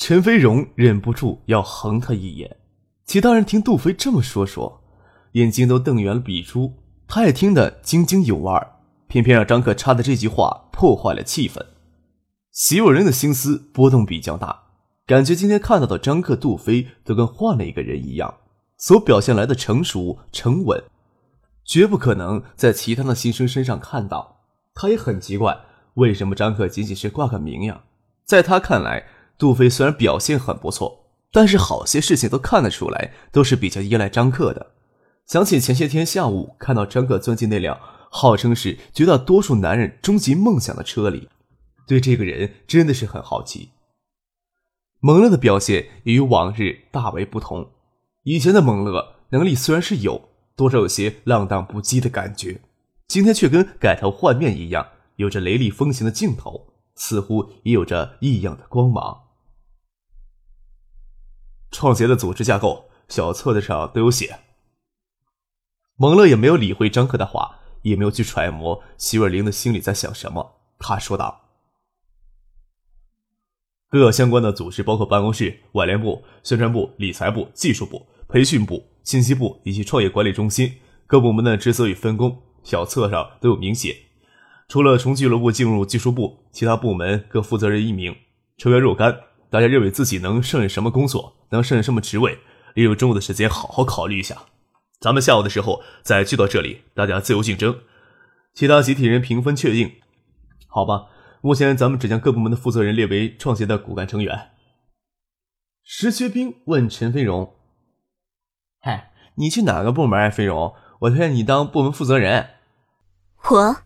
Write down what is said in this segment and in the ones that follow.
陈飞荣忍不住要横他一眼，其他人听杜飞这么说说，眼睛都瞪圆了比出，他也听得津津有味偏偏让张克插的这句话破坏了气氛。席有人的心思波动比较大，感觉今天看到的张克、杜飞都跟换了一个人一样，所表现来的成熟沉稳，绝不可能在其他的新生身上看到。他也很奇怪，为什么张克仅仅是挂个名呀？在他看来。杜飞虽然表现很不错，但是好些事情都看得出来，都是比较依赖张克的。想起前些天下午看到张克钻进那辆号称是绝大多数男人终极梦想的车里，对这个人真的是很好奇。蒙乐的表现也与往日大为不同。以前的蒙乐能力虽然是有，多少有些浪荡不羁的感觉，今天却跟改头换面一样，有着雷厉风行的劲头，似乎也有着异样的光芒。创协的组织架构，小册子上都有写。蒙乐也没有理会张克的话，也没有去揣摩徐若琳的心里在想什么。他说道：“各相关的组织，包括办公室、外联部、宣传部、理财部、技术部、培训部、信息部以及创业管理中心，各部门的职责与分工，小册上都有明写。除了从俱乐部进入技术部，其他部门各负责人一名，成员若干。”大家认为自己能胜任什么工作，能胜任什么职位，利用中午的时间好好考虑一下。咱们下午的时候再聚到这里，大家自由竞争。其他集体人评分确定，好吧？目前咱们只将各部门的负责人列为创协的骨干成员。石学兵问陈飞荣：“嗨，你去哪个部门啊？飞荣，我推荐你当部门负责人。”我。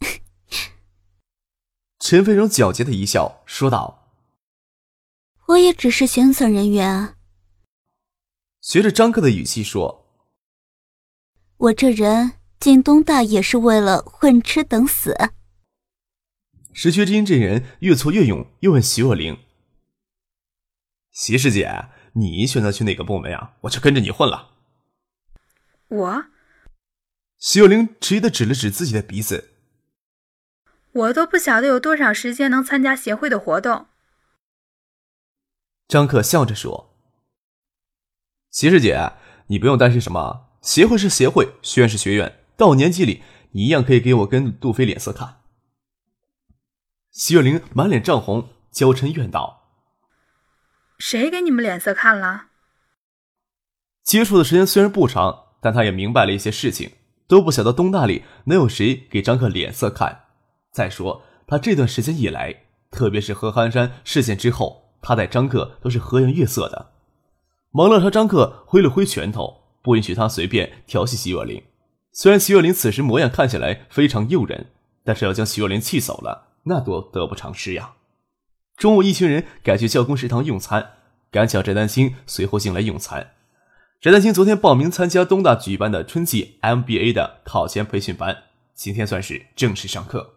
陈飞荣狡黠的一笑，说道。我也只是闲散人员啊。学着张克的语气说：“我这人进东大也是为了混吃等死。”石学金这人越挫越勇，又问徐若琳：“徐师姐，你选择去哪个部门呀？我就跟着你混了。”我。徐若琳迟疑的指了指自己的鼻子：“我都不晓得有多少时间能参加协会的活动。”张克笑着说：“齐师姐，你不用担心什么。协会是协会，学院是学院，到年纪里，你一样可以给我跟杜飞脸色看。”徐月玲满脸涨红，娇嗔怨道：“谁给你们脸色看了？”接触的时间虽然不长，但他也明白了一些事情，都不晓得东大里能有谁给张克脸色看。再说，他这段时间以来，特别是何寒山事件之后。他待张克都是和颜悦色的，蒙乐朝张克挥了挥拳头，不允许他随便调戏徐若琳。虽然徐若琳此时模样看起来非常诱人，但是要将徐若琳气走了，那多得不偿失呀。中午，一群人改去教工食堂用餐，赶巧翟丹青随后进来用餐。翟丹青昨天报名参加东大举办的春季 MBA 的考前培训班，今天算是正式上课。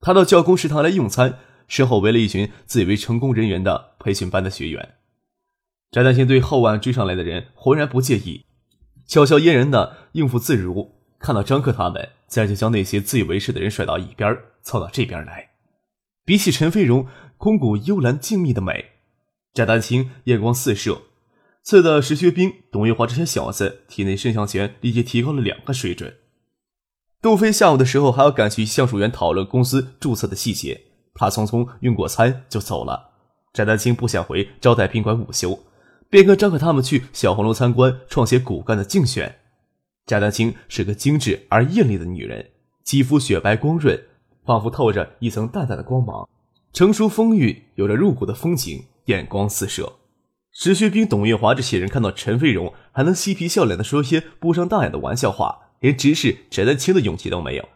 他到教工食堂来用餐。身后围了一群自以为成功人员的培训班的学员，翟丹青对后晚追上来的人浑然不介意，悄悄嫣然的应付自如。看到张克他们，自然就将那些自以为是的人甩到一边，凑到这边来。比起陈飞荣空谷幽兰静谧的美，翟丹青眼光四射，刺的石学兵、董月华这些小子体内肾上腺立即提高了两个水准。杜飞下午的时候还要赶去橡树园讨论公司注册的细节。他匆匆用过餐就走了。翟丹青不想回招待宾馆午休，便跟张可他们去小红楼参观创协骨干的竞选。翟丹青是个精致而艳丽的女人，肌肤雪白光润，仿佛透着一层淡淡的光芒，成熟风韵，有着入骨的风情，眼光四射。石学兵、董月华这些人看到陈飞荣还能嬉皮笑脸的说些不伤大雅的玩笑话，连直视翟丹青的勇气都没有。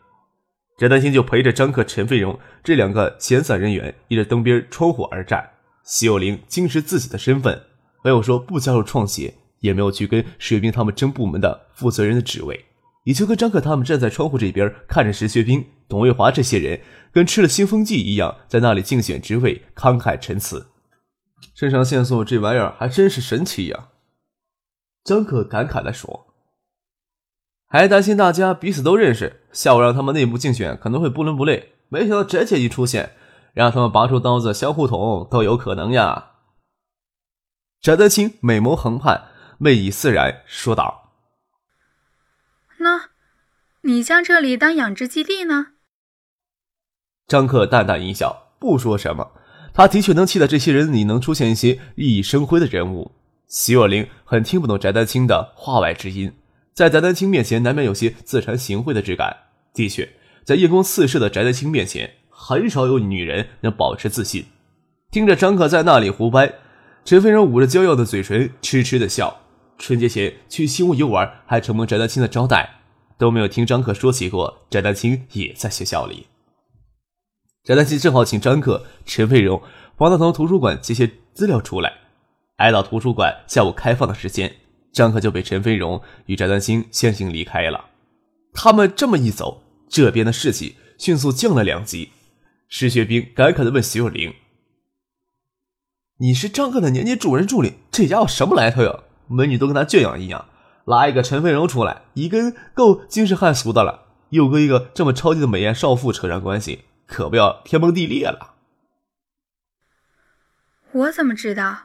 翟丹青就陪着张克、陈飞荣这两个闲散人员依着灯边窗户而站。徐有灵惊失自己的身份，没有说不加入创协，也没有去跟石学兵他们争部门的负责人的职位，也就跟张可他们站在窗户这边看着石学兵、董卫华这些人跟吃了兴奋剂一样，在那里竞选职位，慷慨陈词。肾上腺素这玩意儿还真是神奇呀！张可感慨地说：“还担心大家彼此都认识，下午让他们内部竞选可能会不伦不类，没想到翟姐一出现，让他们拔出刀子相互捅都有可能呀。”翟德清美眸横盼，魅意自然，说道：“那，你将这里当养殖基地呢？”张克淡淡一笑，不说什么。他的确能期待这些人里能出现一些熠熠生辉的人物。席若琳很听不懂翟丹青的话外之音，在翟丹青面前难免有些自惭形秽的质感。的确，在夜光四射的翟丹青面前，很少有女人能保持自信。听着张克在那里胡掰，陈飞荣捂着娇艳的嘴唇痴痴的笑。春节前去新屋游玩，还承蒙翟丹青的招待，都没有听张克说起过翟丹青也在学校里。翟丹青正好请张克、陈飞荣帮他从图书馆接些资料出来。挨到图书馆下午开放的时间，张克就被陈飞荣与翟丹青先行离开了。他们这么一走，这边的士气迅速降了两级。石学兵感慨的问徐有灵：“你是张克的年级主任助理，这家伙什么来头呀？美女都跟他圈养一样，拉一个陈飞荣出来，已经够惊世骇俗的了，又跟一个这么超级的美艳少妇扯上关系。”可不要天崩地裂了！我怎么知道？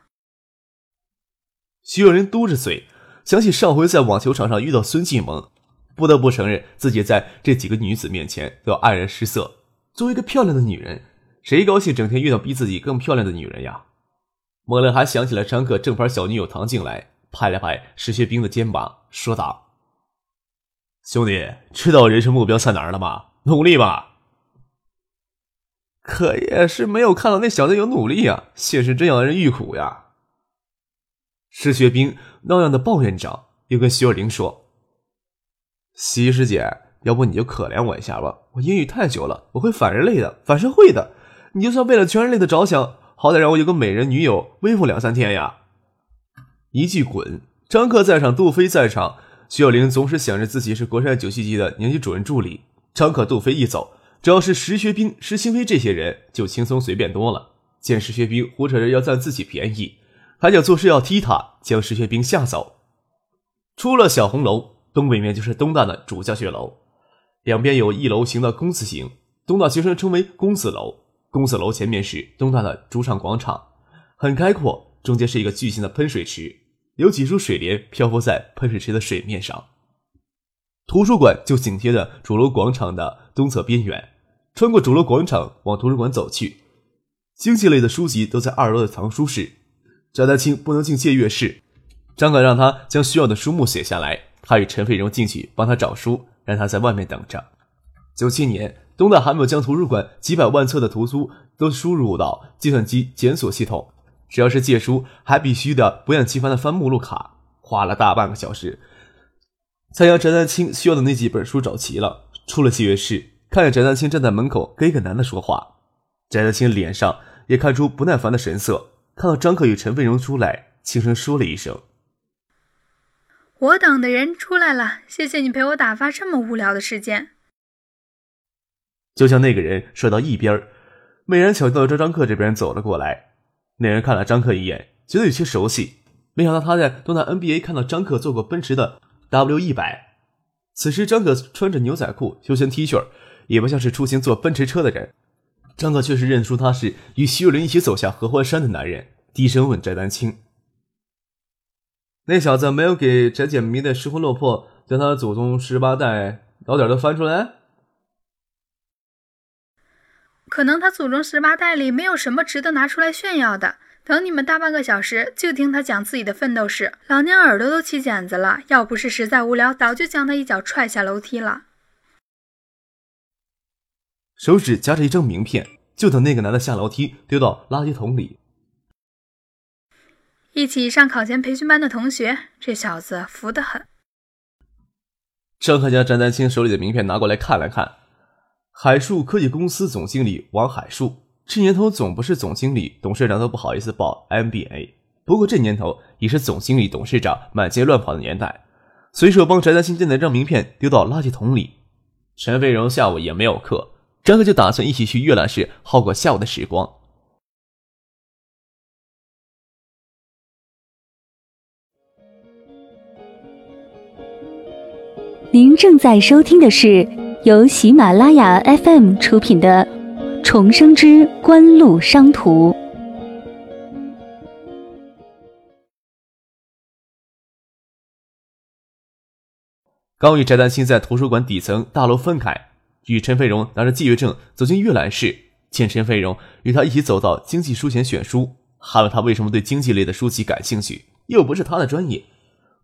徐若琳嘟着嘴，想起上回在网球场上遇到孙继萌，不得不承认自己在这几个女子面前都要黯然失色。作为一个漂亮的女人，谁高兴整天遇到比自己更漂亮的女人呀？猛然还想起了张克正牌小女友唐静来，拍了拍石学兵的肩膀，说道：“兄弟，知道人生目标在哪儿了吗？努力吧！”可也是没有看到那小子有努力啊，现实真让人欲苦呀。石学兵那样的抱怨着，又跟徐若琳说：“徐师姐，要不你就可怜我一下吧，我英语太久了，我会反人类的，反社会的。你就算为了全人类的着想，好歹让我有个美人女友，威服两三天呀。”一句滚，张克在场，杜飞在场，徐若琳总是想着自己是国山九七级的年级主任助理。张克、杜飞一走。只要是石学兵、石新飞这些人，就轻松随便多了。见石学兵胡扯着要占自己便宜，还想做事要踢他，将石学兵吓走。出了小红楼，东北面就是东大的主教学楼，两边有一楼形的公字形，东大学生称为公子楼。公子楼前面是东大的主场广场，很开阔，中间是一个巨型的喷水池，有几株水莲漂浮在喷水池的水面上。图书馆就紧贴着主楼广场的东侧边缘。穿过主楼广场往图书馆走去，经济类的书籍都在二楼的藏书室。翟丹青不能进借阅室，张可让他将需要的书目写下来，他与陈飞荣进去帮他找书，让他在外面等着。九七年，东大还没有将图书馆几百万册的图书都输入到计算机检索系统，只要是借书，还必须的不厌其烦的翻目录卡，花了大半个小时，才将翟丹青需要的那几本书找齐了。出了借阅室。看见翟丹青站在门口跟一个男的说话，翟丹青脸上也看出不耐烦的神色。看到张克与陈飞荣出来，轻声说了一声：“我等的人出来了，谢谢你陪我打发这么无聊的时间。”就像那个人甩到一边，美人巧到朝张克这边走了过来。那人看了张克一眼，觉得有些熟悉，没想到他在东南 NBA 看到张克坐过奔驰的 W 一百。此时张克穿着牛仔裤、休闲 T 恤。也不像是出行坐奔驰车的人，张克却是认出他是与徐若琳一起走下合欢山的男人，低声问翟丹青：“那小子没有给翟姐迷得失魂落魄，将他祖宗十八代老点都翻出来？可能他祖宗十八代里没有什么值得拿出来炫耀的。等你们大半个小时，就听他讲自己的奋斗史，老娘耳朵都起茧子了。要不是实在无聊，早就将他一脚踹下楼梯了。”手指夹着一张名片，就等那个男的下楼梯丢到垃圾桶里。一起上考前培训班的同学，这小子服得很。张克将张丹青手里的名片拿过来看了看，海树科技公司总经理王海树，这年头总不是总经理、董事长都不好意思报 MBA，不过这年头已是总经理、董事长满街乱跑的年代，随手帮翟丹青将那张名片丢到垃圾桶里。陈飞荣下午也没有课，张克就打算一起去阅览室耗个下午的时光。您正在收听的是由喜马拉雅 FM 出品的《重生之官路商途》。刚与翟丹青在图书馆底层大楼分开，与陈飞荣拿着借阅证走进阅览室，见陈飞荣与他一起走到经济书前选书，还问他为什么对经济类的书籍感兴趣，又不是他的专业。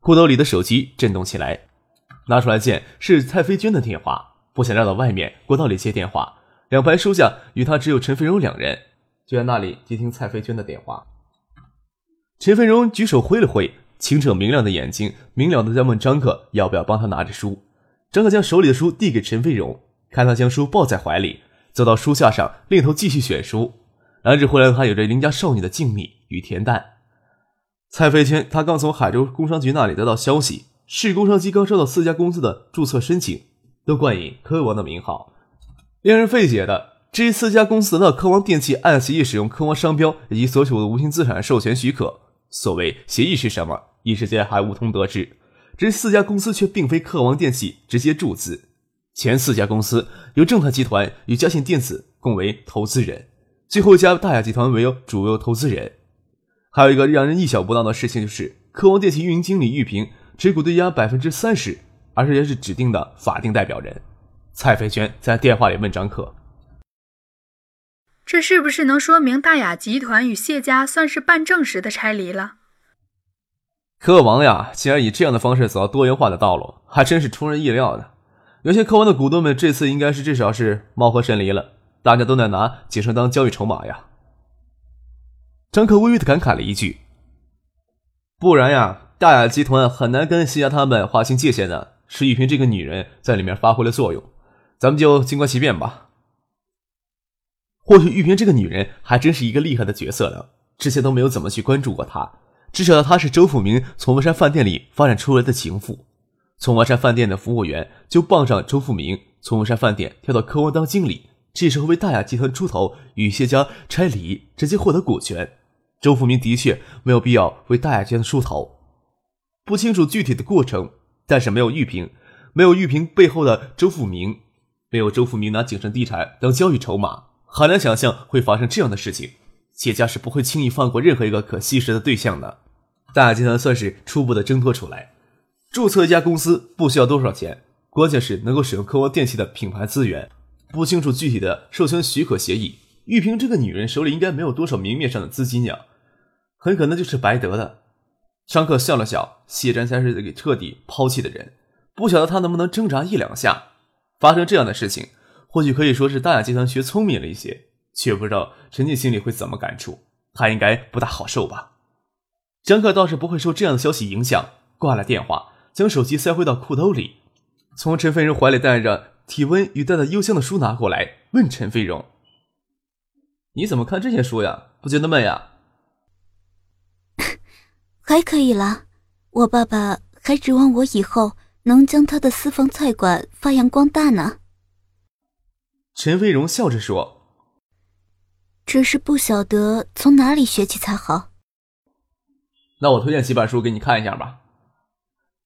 裤兜里的手机震动起来，拿出来见是蔡飞娟的电话，不想绕到外面过道里接电话。两排书架与他只有陈飞荣两人，就在那里接听蔡飞娟的电话。陈飞荣举手挥了挥。清澈明亮的眼睛，明了的在问张克要不要帮他拿着书。张克将手里的书递给陈飞荣，看他将书抱在怀里，走到书架上，另一头继续选书。来日回来，他有着邻家少女的静谧与恬淡。蔡飞娟，他刚从海州工商局那里得到消息，市工商局刚收到四家公司的注册申请，都冠以科王的名号。令人费解的，这四家公司的科王电器按协议使用科王商标以及所属的无形资产授权许可。所谓协议是什么，一时间还无从得知。这四家公司却并非科王电器直接注资，前四家公司由正泰集团与嘉信电子共为投资人，最后一家大雅集团为主要投资人。还有一个让人意想不到的事情，就是科王电器运营经理玉萍持股对押百分之三十，而且是指定的法定代表人。蔡飞娟在电话里问张可。这是不是能说明大雅集团与谢家算是办正时的拆离了？柯王呀，竟然以这样的方式走到多元化的道路，还真是出人意料的。有些柯王的股东们这次应该是至少是貌合神离了，大家都在拿景生当交易筹码呀。张克微微的感慨了一句：“不然呀，大雅集团很难跟谢家他们划清界限的。是玉萍这个女人在里面发挥了作用，咱们就静观其变吧。”或许玉萍这个女人还真是一个厉害的角色呢，之前都没有怎么去关注过她，只晓得她是周富明从文山饭店里发展出来的情妇。从文山饭店的服务员就傍上周富明从文山饭店跳到科王当经理，这时候为大雅集团出头，与谢家拆离，直接获得股权。周富明的确没有必要为大雅集团出头，不清楚具体的过程，但是没有玉萍，没有玉萍背后的周富明，没有周富明拿景盛地产当交易筹码。很难想象会发生这样的事情，谢家是不会轻易放过任何一个可吸食的对象的。大集团算是初步的挣脱出来，注册一家公司不需要多少钱，关键是能够使用科沃电器的品牌资源。不清楚具体的授权许可协议，玉萍这个女人手里应该没有多少明面上的资金呀，很可能就是白得的。张克笑了笑，谢占才是给彻底抛弃的人，不晓得他能不能挣扎一两下。发生这样的事情。或许可以说是大雅集团学聪明了一些，却不知道陈静心里会怎么感触。他应该不大好受吧？张克倒是不会受这样的消息影响，挂了电话，将手机塞回到裤兜里，从陈飞荣怀里带着体温与带着幽香的书拿过来，问陈飞荣：“你怎么看这些书呀？不觉得闷呀？”“还可以啦，我爸爸还指望我以后能将他的私房菜馆发扬光大呢。”陈飞荣笑着说：“只是不晓得从哪里学起才好。”那我推荐几本书给你看一下吧。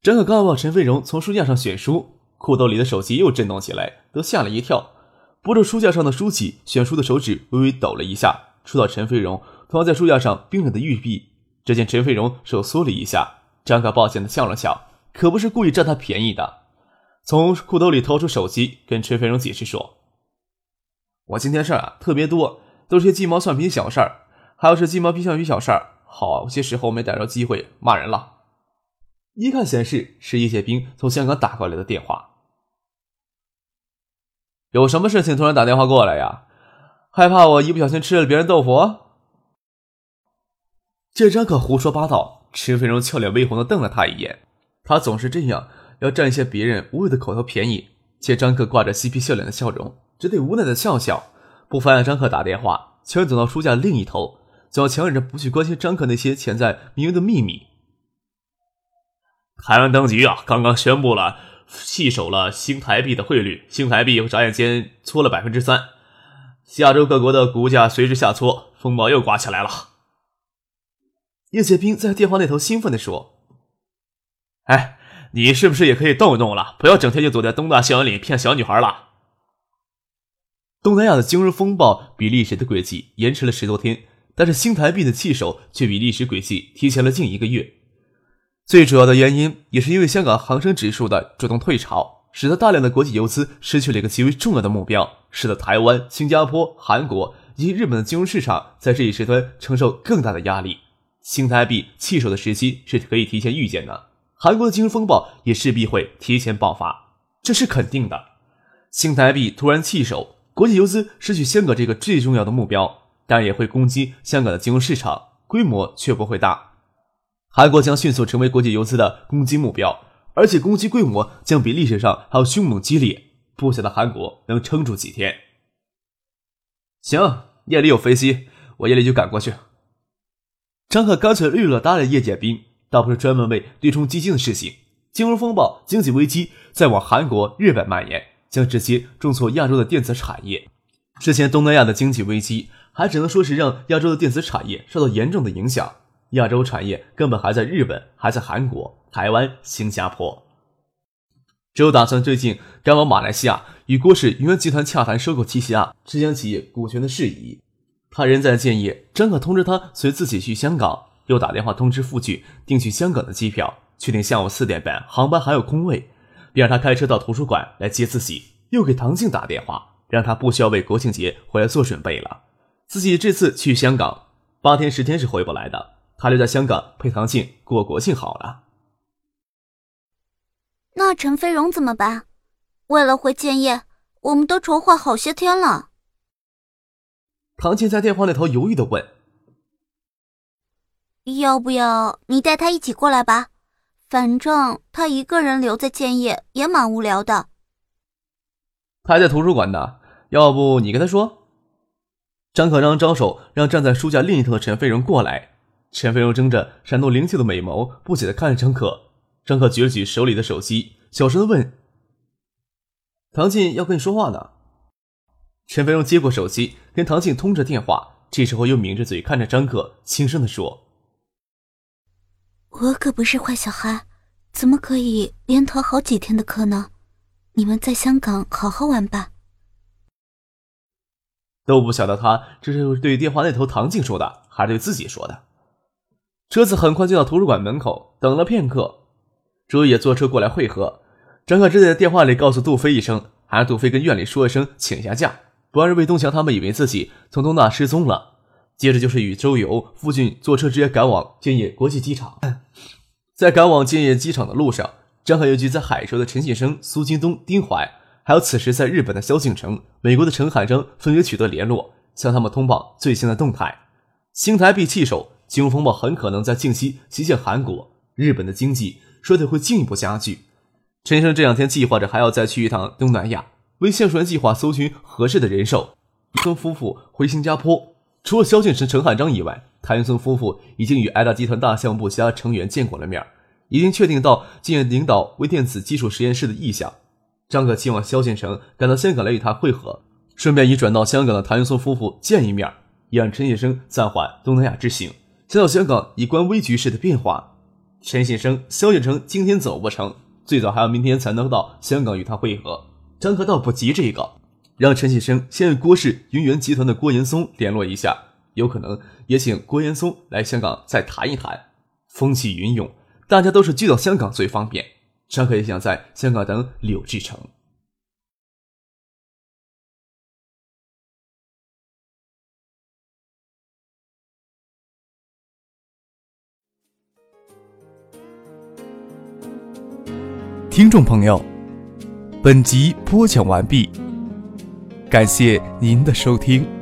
张可刚望陈飞荣从书架上选书，裤兜里的手机又震动起来，都吓了一跳。拨着书架上的书籍，选书的手指微微抖了一下，触到陈飞荣放在书架上冰冷的玉臂。只见陈飞荣手缩了一下，张可抱歉的笑了笑，可不是故意占他便宜的。从裤兜里掏出手机，跟陈飞荣解释说。我今天事儿啊特别多，都是些鸡毛蒜皮小事儿，还有是鸡毛皮蒜皮小事儿，好些时候没逮着机会骂人了。一看显示是叶剑兵从香港打过来的电话，有什么事情突然打电话过来呀？害怕我一不小心吃了别人豆腐？见张可胡说八道！陈飞荣俏脸微红的瞪了他一眼，他总是这样，要占一些别人无谓的口头便宜。见张克挂着嬉皮笑脸的笑容。只得无奈的笑笑，不妨让张克打电话，悄然走到书架另一头，总要强忍着不去关心张克那些潜在名人的秘密。台湾当局啊，刚刚宣布了弃守了新台币的汇率，新台币眨眼间搓了百分之三，亚洲各国的股价随之下挫，风暴又刮起来了。叶剑兵在电话那头兴奋地说：“哎，你是不是也可以动一动了？不要整天就躲在东大校园里骗小女孩了。”东南亚的金融风暴比历史的轨迹延迟了十多天，但是新台币的弃守却比历史轨迹提前了近一个月。最主要的原因也是因为香港恒生指数的主动退潮，使得大量的国际游资失去了一个极为重要的目标，使得台湾、新加坡、韩国以及日本的金融市场在这一时段承受更大的压力。新台币弃守的时期是可以提前预见的，韩国的金融风暴也势必会提前爆发，这是肯定的。新台币突然弃守。国际游资失去香港这个最重要的目标，但也会攻击香港的金融市场，规模却不会大。韩国将迅速成为国际游资的攻击目标，而且攻击规模将比历史上还要凶猛激烈。不晓得韩国能撑住几天？行，夜里有飞机，我夜里就赶过去。张克干脆利落搭了叶剑兵，倒不是专门为对冲基金的事情。金融风暴、经济危机在往韩国、日本蔓延。将直接重挫亚洲的电子产业。之前东南亚的经济危机还只能说是让亚洲的电子产业受到严重的影响，亚洲产业根本还在日本、还在韩国、台湾、新加坡。只有打算最近赶往马来西亚与郭氏云源集团洽谈收购旗下浙江企业股权的事宜。他人在建业，张可通知他随自己去香港，又打电话通知傅俊订去香港的机票，确定下午四点半航班还有空位。便让他开车到图书馆来接自己，又给唐静打电话，让他不需要为国庆节回来做准备了。自己这次去香港八天十天是回不来的，他留在香港陪唐静过国庆好了。那陈飞荣怎么办？为了回建业，我们都筹划好些天了。唐静在电话那头犹豫的问：“要不要你带他一起过来吧？”反正他一个人留在建业也蛮无聊的。他还在图书馆呢，要不你跟他说？张可章招手让站在书架另一头的陈飞荣过来。陈飞荣睁着闪动灵气的美眸，不解的看着张可。张可举了举手里的手机，小声的问：“唐静要跟你说话呢。”陈飞荣接过手机，跟唐静通着电话。这时候又抿着嘴看着张可，轻声的说。我可不是坏小孩，怎么可以连逃好几天的课呢？你们在香港好好玩吧。都不晓得他这是对电话那头唐静说的，还是对自己说的。车子很快就到图书馆门口，等了片刻，周也坐车过来会合。张可只在电话里告诉杜飞一声，还让杜飞跟院里说一声请下假，不然魏东强他们以为自己从东大失踪了。接着就是与周游、傅俊坐车直接赶往建业国际机场。在赶往建业机场的路上，张海又聚在海州的陈信生、苏京东、丁怀，还有此时在日本的萧敬腾、美国的陈海生，分别取得联络，向他们通报最新的动态。新台币弃守，金融风暴很可能在近期袭击韩国、日本的经济衰退会进一步加剧。陈生这两天计划着还要再去一趟东南亚，为橡树园计划搜寻合适的人手。孙夫妇回新加坡。除了萧敬腾、陈汉章以外，谭云松夫妇已经与爱达集团大项目部其他成员见过了面，已经确定到建业领导微电子技术实验室的意向。张可期望萧敬腾赶到香港来与他会合，顺便与转到香港的谭云松夫妇见一面，也让陈先生暂缓东南亚之行，先到香港以观微局势的变化。陈先生、萧敬腾今天走不成，最早还要明天才能到香港与他会合。张可倒不急这个。让陈启生先与郭氏云源集团的郭岩松联络一下，有可能也请郭岩松来香港再谈一谈。风起云涌，大家都是聚到香港最方便。张可也想在香港等柳志成。听众朋友，本集播讲完毕。感谢您的收听。